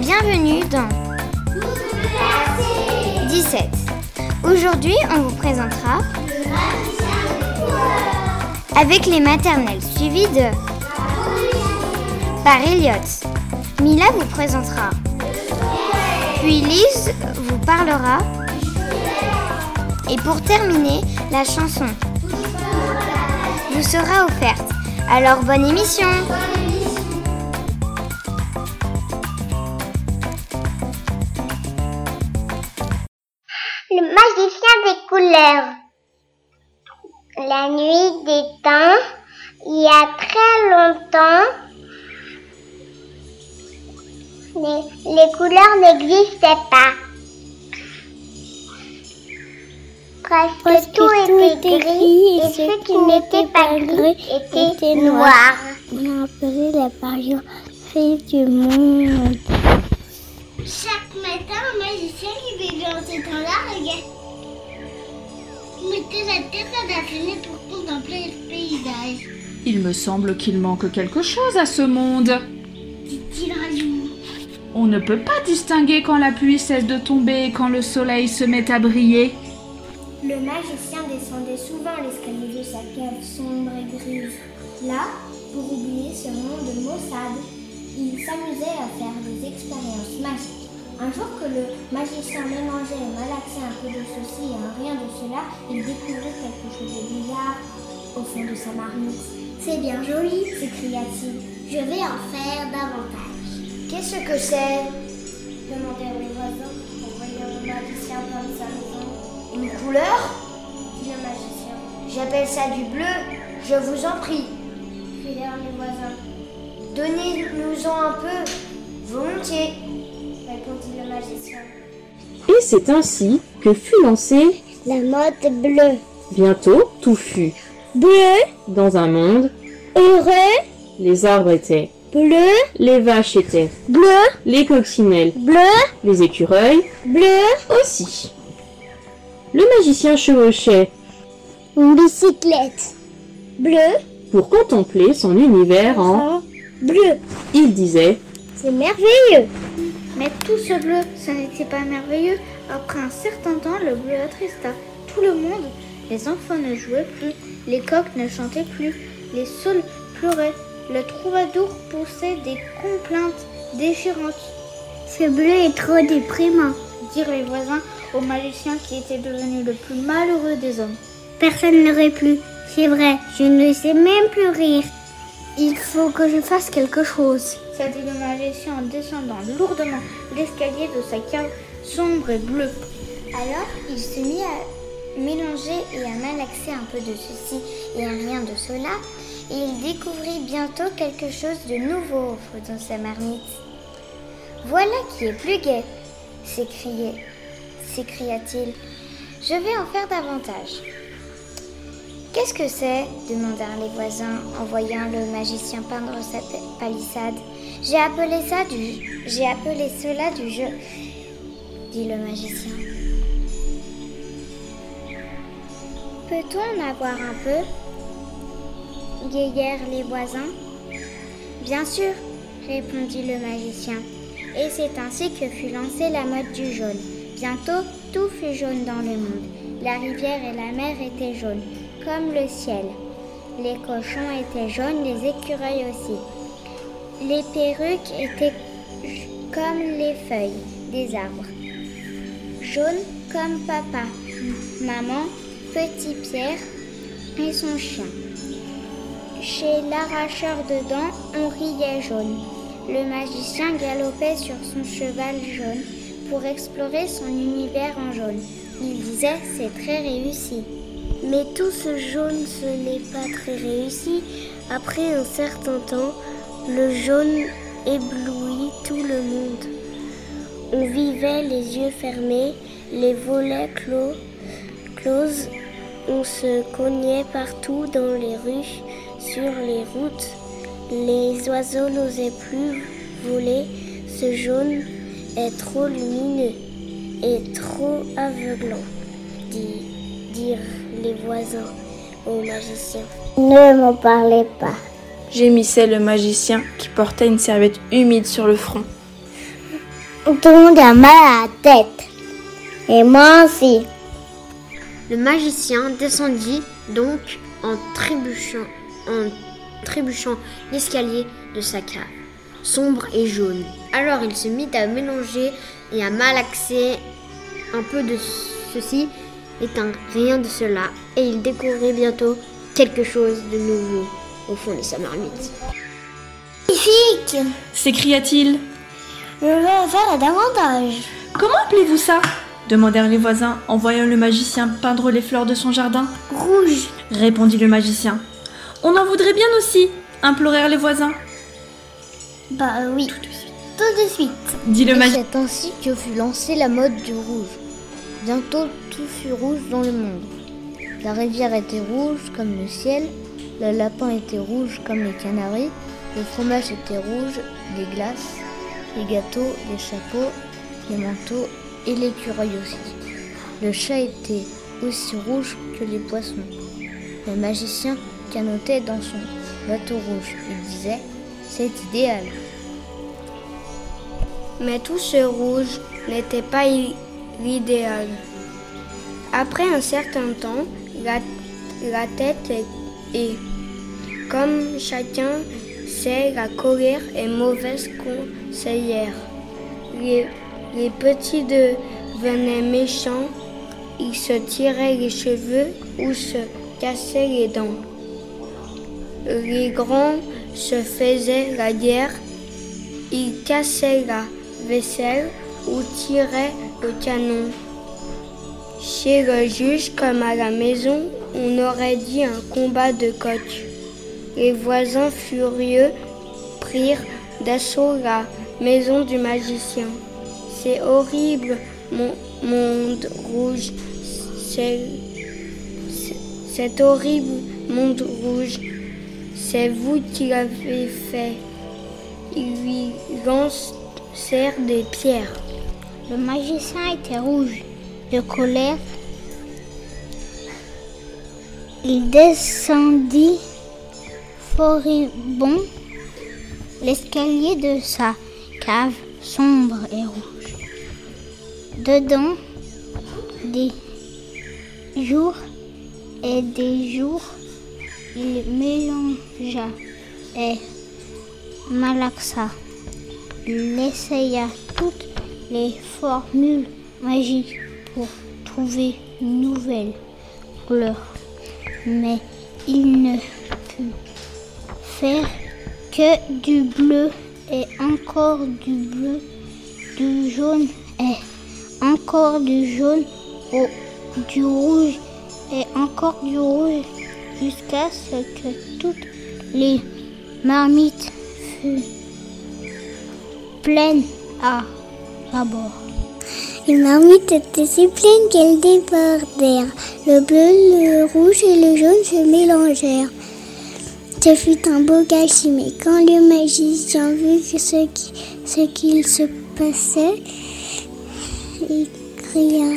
bienvenue dans 17. Aujourd'hui, on vous présentera avec les maternelles suivies de par Elliot. Mila vous présentera. Puis Lise vous parlera. Et pour terminer, la chanson vous sera offerte. Alors bonne émission La nuit des temps, il y a très longtemps, les, les couleurs n'existaient pas. Presque, Presque tout, tout était gris et ce qui n'était pas gris était était noir. On a appelé la période du monde. Chaque matin, un magicien qui vivait en ces temps-là regarde. Mettait la tête à la fenêtre pour contempler le paysage. Il me semble qu'il manque quelque chose à ce monde. Dit-il jour. On ne peut pas distinguer quand la pluie cesse de tomber et quand le soleil se met à briller. Le magicien descendait souvent l'escalier de sa cave sombre et grise. Là, pour oublier ce monde maussade, il s'amusait à faire des expériences magiques. Un jour que le magicien mélangeait et malaxait un peu de ceci et un rien de cela, il découvrit quelque chose de bizarre au fond de sa marmite. C'est bien joli, s'écria-t-il. Je vais en faire davantage. Qu'est-ce que c'est? Demandèrent les voisins en voyant le magicien dans sa maison. Une couleur? Dit le magicien. J'appelle ça du bleu. Je vous en prie. Crièrent les voisins. Donnez-nous-en un peu. Volontiers. Et c'est ainsi que fut lancée, La mode bleue. bientôt tout fut. Bleu, Dans un monde, heureux, les arbres étaient, bleu, les vaches étaient, bleu, les coccinelles, bleu, les écureuils bleu, aussi. Le magicien chevauchait une bicyclette. Bleu, pour contempler son univers en... bleu. Il disait C'est merveilleux. Mais tout ce bleu, ce n'était pas merveilleux. Après un certain temps, le bleu attrista tout le monde. Les enfants ne jouaient plus, les coqs ne chantaient plus, les saules pleuraient, le troubadour poussait des complaintes déchirantes. Ce bleu est trop déprimant. Dirent les voisins au magicien qui était devenu le plus malheureux des hommes. Personne ne rit plus. C'est vrai, je ne sais même plus rire. Il faut que je fasse quelque chose, le magicien en descendant lourdement l'escalier de sa cave sombre et bleue. Alors il se mit à mélanger et à malaxer un peu de ceci et un rien de cela, et il découvrit bientôt quelque chose de nouveau de sa marmite. Voilà qui est plus gai, s'écria-t-il. Je vais en faire davantage. Qu'est-ce que c'est? demandèrent les voisins en voyant le magicien peindre sa pa- palissade. J'ai appelé ça du. J'ai appelé cela du jeu, dit le magicien. Peut-on en avoir un peu? Gayèrent les voisins. Bien sûr, répondit le magicien. Et c'est ainsi que fut lancée la mode du jaune. Bientôt, tout fut jaune dans le monde. La rivière et la mer étaient jaunes, comme le ciel. Les cochons étaient jaunes, les écureuils aussi. Les perruques étaient comme les feuilles des arbres. Jaune comme papa, maman, petit Pierre et son chien. Chez l'arracheur de dents, on riait jaune. Le magicien galopait sur son cheval jaune pour explorer son univers en jaune. Il disait c'est très réussi. Mais tout ce jaune, ce n'est pas très réussi. Après un certain temps, le jaune éblouit tout le monde. On vivait les yeux fermés, les volets clos. On se cognait partout dans les rues, sur les routes. Les oiseaux n'osaient plus voler. Ce jaune est trop lumineux et trop aveuglant, dit- dirent les voisins au magicien. Ne m'en parlez pas. Gémissait le magicien qui portait une serviette humide sur le front. Tout le monde a mal à la tête. Et moi aussi. Le magicien descendit donc en trébuchant, en trébuchant l'escalier de sa cave, sombre et jaune. Alors il se mit à mélanger et à malaxer un peu de ceci et un rien de cela, et il découvrit bientôt quelque chose de nouveau au fond de sa marmite. Magnifique s'écria-t-il. Je veux en faire davantage. Comment appelez-vous ça? demandèrent les voisins en voyant le magicien peindre les fleurs de son jardin. Rouge. Répondit le magicien. On en voudrait bien aussi, implorèrent les voisins. Bah oui. Tout de suite. Tout de suite. Dit le magicien. c'est ainsi que fut lancée la mode du rouge. Bientôt tout fut rouge dans le monde. La rivière était rouge comme le ciel, le lapin était rouge comme les canaris, le fromage était rouge, les glaces, les gâteaux, les chapeaux, les manteaux et l'écureuil aussi. Le chat était aussi rouge que les poissons. Le magicien canotait dans son bateau rouge. Il disait C'est idéal. Mais tout ce rouge n'était pas l'idéal. Après un certain temps, la, la tête est- Comme chacun sait, la colère est mauvaise conseillère. Les, les petits devenaient méchants, ils se tiraient les cheveux ou se cassaient les dents. Les grands se faisaient la guerre ils cassaient la vaisselle ou tiraient le canon. Chez le juge comme à la maison, on aurait dit un combat de coq. Les voisins furieux prirent d'assaut la maison du magicien. C'est horrible, mon monde rouge. C'est cet horrible monde rouge. C'est vous qui l'avez fait. Ils lui lancèrent des pierres. Le magicien était rouge de colère. Il descendit furibond l'escalier de sa cave sombre et rouge. Dedans, des jours et des jours, il mélangea et malaxa. Il essaya toutes les formules magiques pour trouver une nouvelle couleur. Mais il ne put faire que du bleu et encore du bleu, du jaune et encore du jaune, au, du rouge et encore du rouge jusqu'à ce que toutes les marmites furent pleines à bord. Les marmites étaient si pleines qu'elles débordèrent. Le bleu, le rouge et le jaune se mélangèrent. Ce fut un beau gâchis, mais quand le magicien vit que ce qui- ce qu'il se passait, il cria.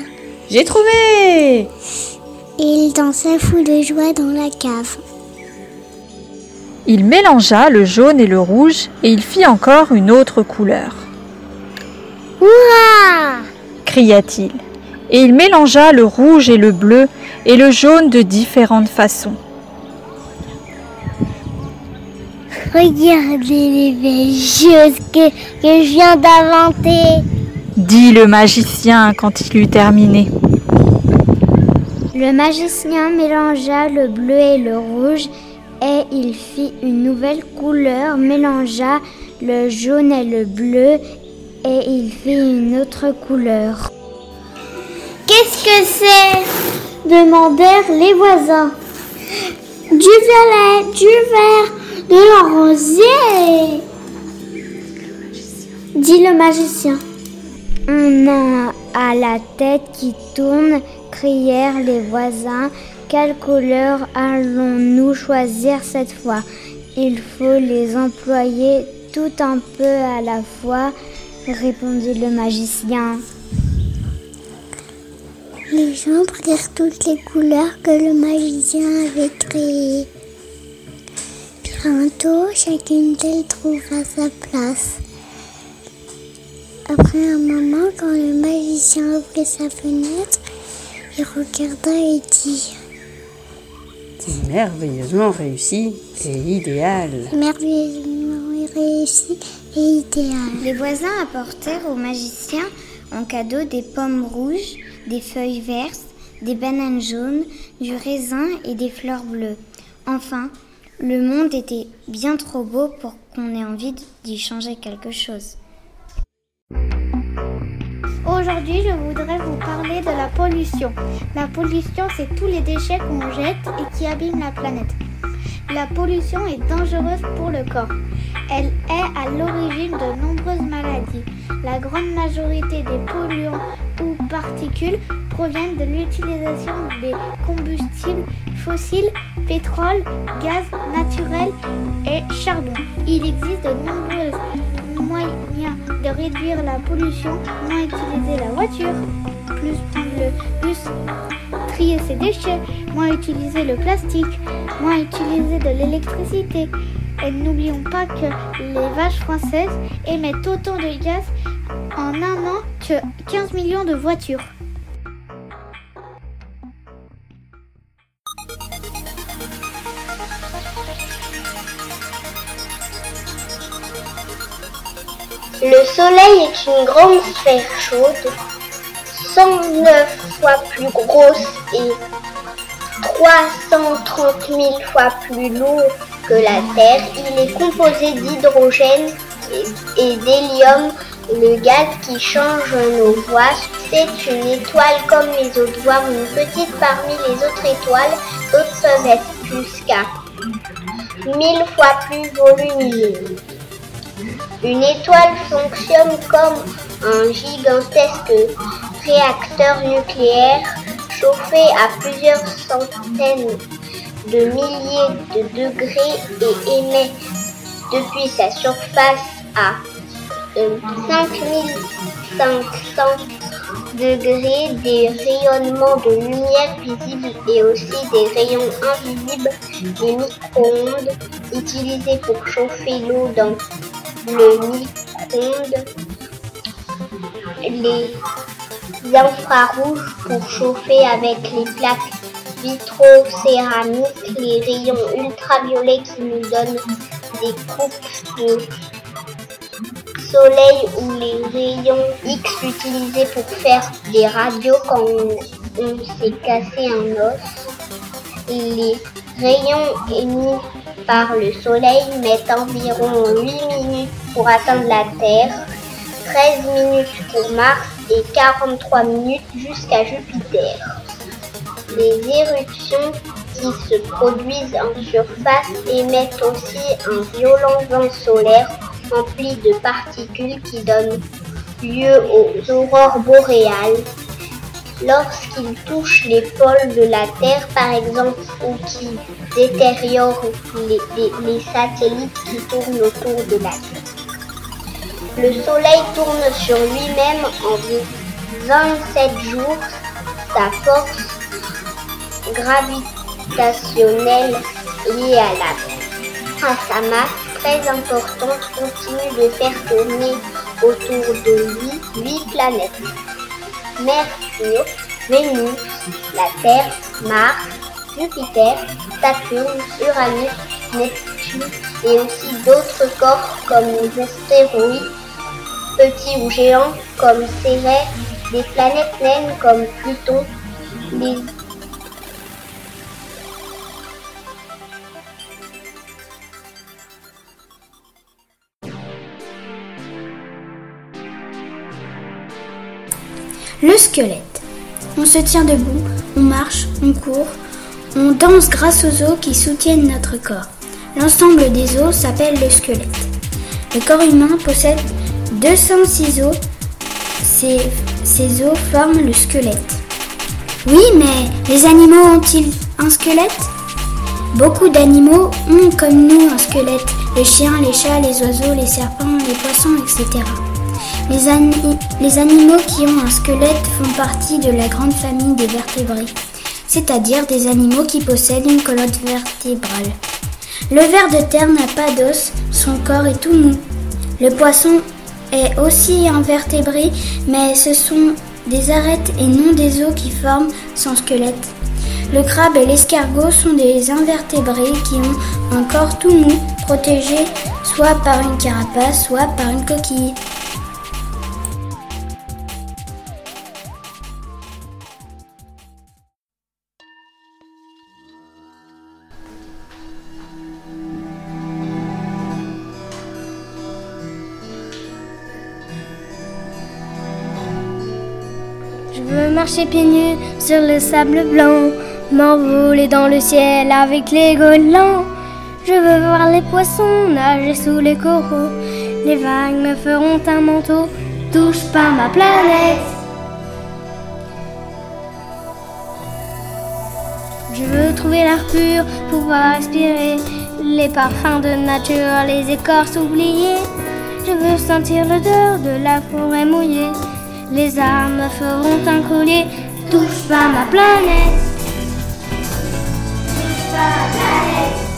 J'ai trouvé Et il dansa fou de joie dans la cave. Il mélangea le jaune et le rouge et il fit encore une autre couleur. Ouah cria-t-il. Et il mélangea le rouge et le bleu et le jaune de différentes façons. Regardez les belles choses que, que je viens d'inventer. dit le magicien quand il eut terminé. Le magicien mélangea le bleu et le rouge et il fit une nouvelle couleur, mélangea le jaune et le bleu et il fit une autre couleur. Qu'est-ce que c'est? demandèrent les voisins. Du violet, du vert, de l'oranger, dit le magicien. On a à la tête qui tourne, crièrent les voisins. Quelle couleur allons-nous choisir cette fois? Il faut les employer tout un peu à la fois, répondit le magicien. Les gens prirent toutes les couleurs que le magicien avait créées. Bientôt, chacune d'elles trouva sa place. Après un moment, quand le magicien ouvrit sa fenêtre, il regarda et dit C'est merveilleusement réussi et idéal. Merveilleusement réussi et idéal. Les voisins apportèrent au magicien en cadeau des pommes rouges, des feuilles vertes, des bananes jaunes, du raisin et des fleurs bleues. Enfin, le monde était bien trop beau pour qu'on ait envie d'y changer quelque chose. Aujourd'hui, je voudrais vous parler de la pollution. La pollution, c'est tous les déchets qu'on jette et qui abîment la planète. La pollution est dangereuse pour le corps. Elle est à l'origine de nombreuses maladies. La grande majorité des polluants ou particules proviennent de l'utilisation des combustibles fossiles, pétrole, gaz naturel et charbon. Il existe de nombreux moyens de réduire la pollution, moins utiliser la voiture, plus prendre le trier ses déchets, moins utiliser le plastique, moins utiliser de l'électricité. Et n'oublions pas que les vaches françaises émettent autant de gaz en un an que 15 millions de voitures. Le Soleil est une grande sphère chaude, 109 fois plus grosse et 330 000 fois plus lourd que la Terre. Il est composé d'hydrogène et, d'hélium, le gaz qui change nos voies. C'est une étoile comme les autres, voire une petite parmi les autres étoiles. D'autres peuvent être jusqu'à 1000 fois plus volumineuses. Une étoile fonctionne comme un gigantesque réacteur nucléaire chauffé à plusieurs centaines de milliers de degrés et émet depuis sa surface à 5500 degrés des rayonnements de lumière visibles et aussi des rayons invisibles des micro-ondes utilisés pour chauffer l'eau dans le micro-ondes, les infrarouges pour chauffer avec les plaques vitrocéramiques, les rayons ultraviolets qui nous donnent des coupes de soleil ou les rayons X utilisés pour faire des radios quand on, s'est cassé un os. Les rayons émis par le soleil mettent environ 8 minutes pour atteindre la Terre, 13 minutes pour Mars et 43 minutes jusqu'à Jupiter. Les éruptions qui se produisent en surface émettent aussi un violent vent solaire rempli de particules qui donnent lieu aux aurores boréales. Lorsqu'ils touchent les pôles de la Terre, par exemple, ou qui détériorent les, satellites qui tournent autour de la Terre. Le Soleil tourne sur lui-même en 27 jours. Sa force gravitationnelle liée à, la, sa masse très importante continue de faire tourner autour de lui huit planètes. Mercure, Vénus, la Terre, Mars, Jupiter, Saturne, Uranus, Neptune et aussi d'autres corps comme les astéroïdes, petits ou géants comme Cérès, des planètes naines comme Pluton, les Le squelette. On se tient debout, on marche, on court, on danse grâce aux os qui soutiennent notre corps. L'ensemble des os s'appelle le squelette. Le corps humain possède 206 os. Ces, os forment le squelette. Oui, mais les animaux ont-ils un squelette? Beaucoup d'animaux ont comme nous un squelette. Les chiens, les chats, les oiseaux, les serpents, les poissons, etc. Les, animaux qui ont un squelette font partie de la grande famille des vertébrés, c'est-à-dire des animaux qui possèdent une colonne vertébrale. Le ver de terre n'a pas d'os, son corps est tout mou. Le poisson est aussi invertébré, mais ce sont des arêtes et non des os qui forment son squelette. Le crabe et l'escargot sont des invertébrés qui ont un corps tout mou, protégé soit par une carapace, soit par une coquille. Marcher pieds nus sur le sable blanc, m'envoler dans le ciel avec les goélands. Je veux voir les poissons nager sous les coraux. Les vagues me feront un manteau, touche pas ma planète. Je veux trouver l'air pur, pouvoir respirer les parfums de nature, les écorces oubliées. Je veux sentir l'odeur de la forêt mouillée. Les arbres me feront un collier, touche pas ma planète. Touche pas ma planète.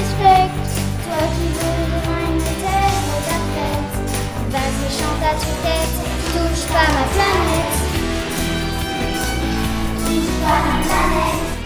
respectes, toi qui veux une terre d'affaires. Vas-y, chante à tu tête, touche pas ma planète. Touche pas ma planète.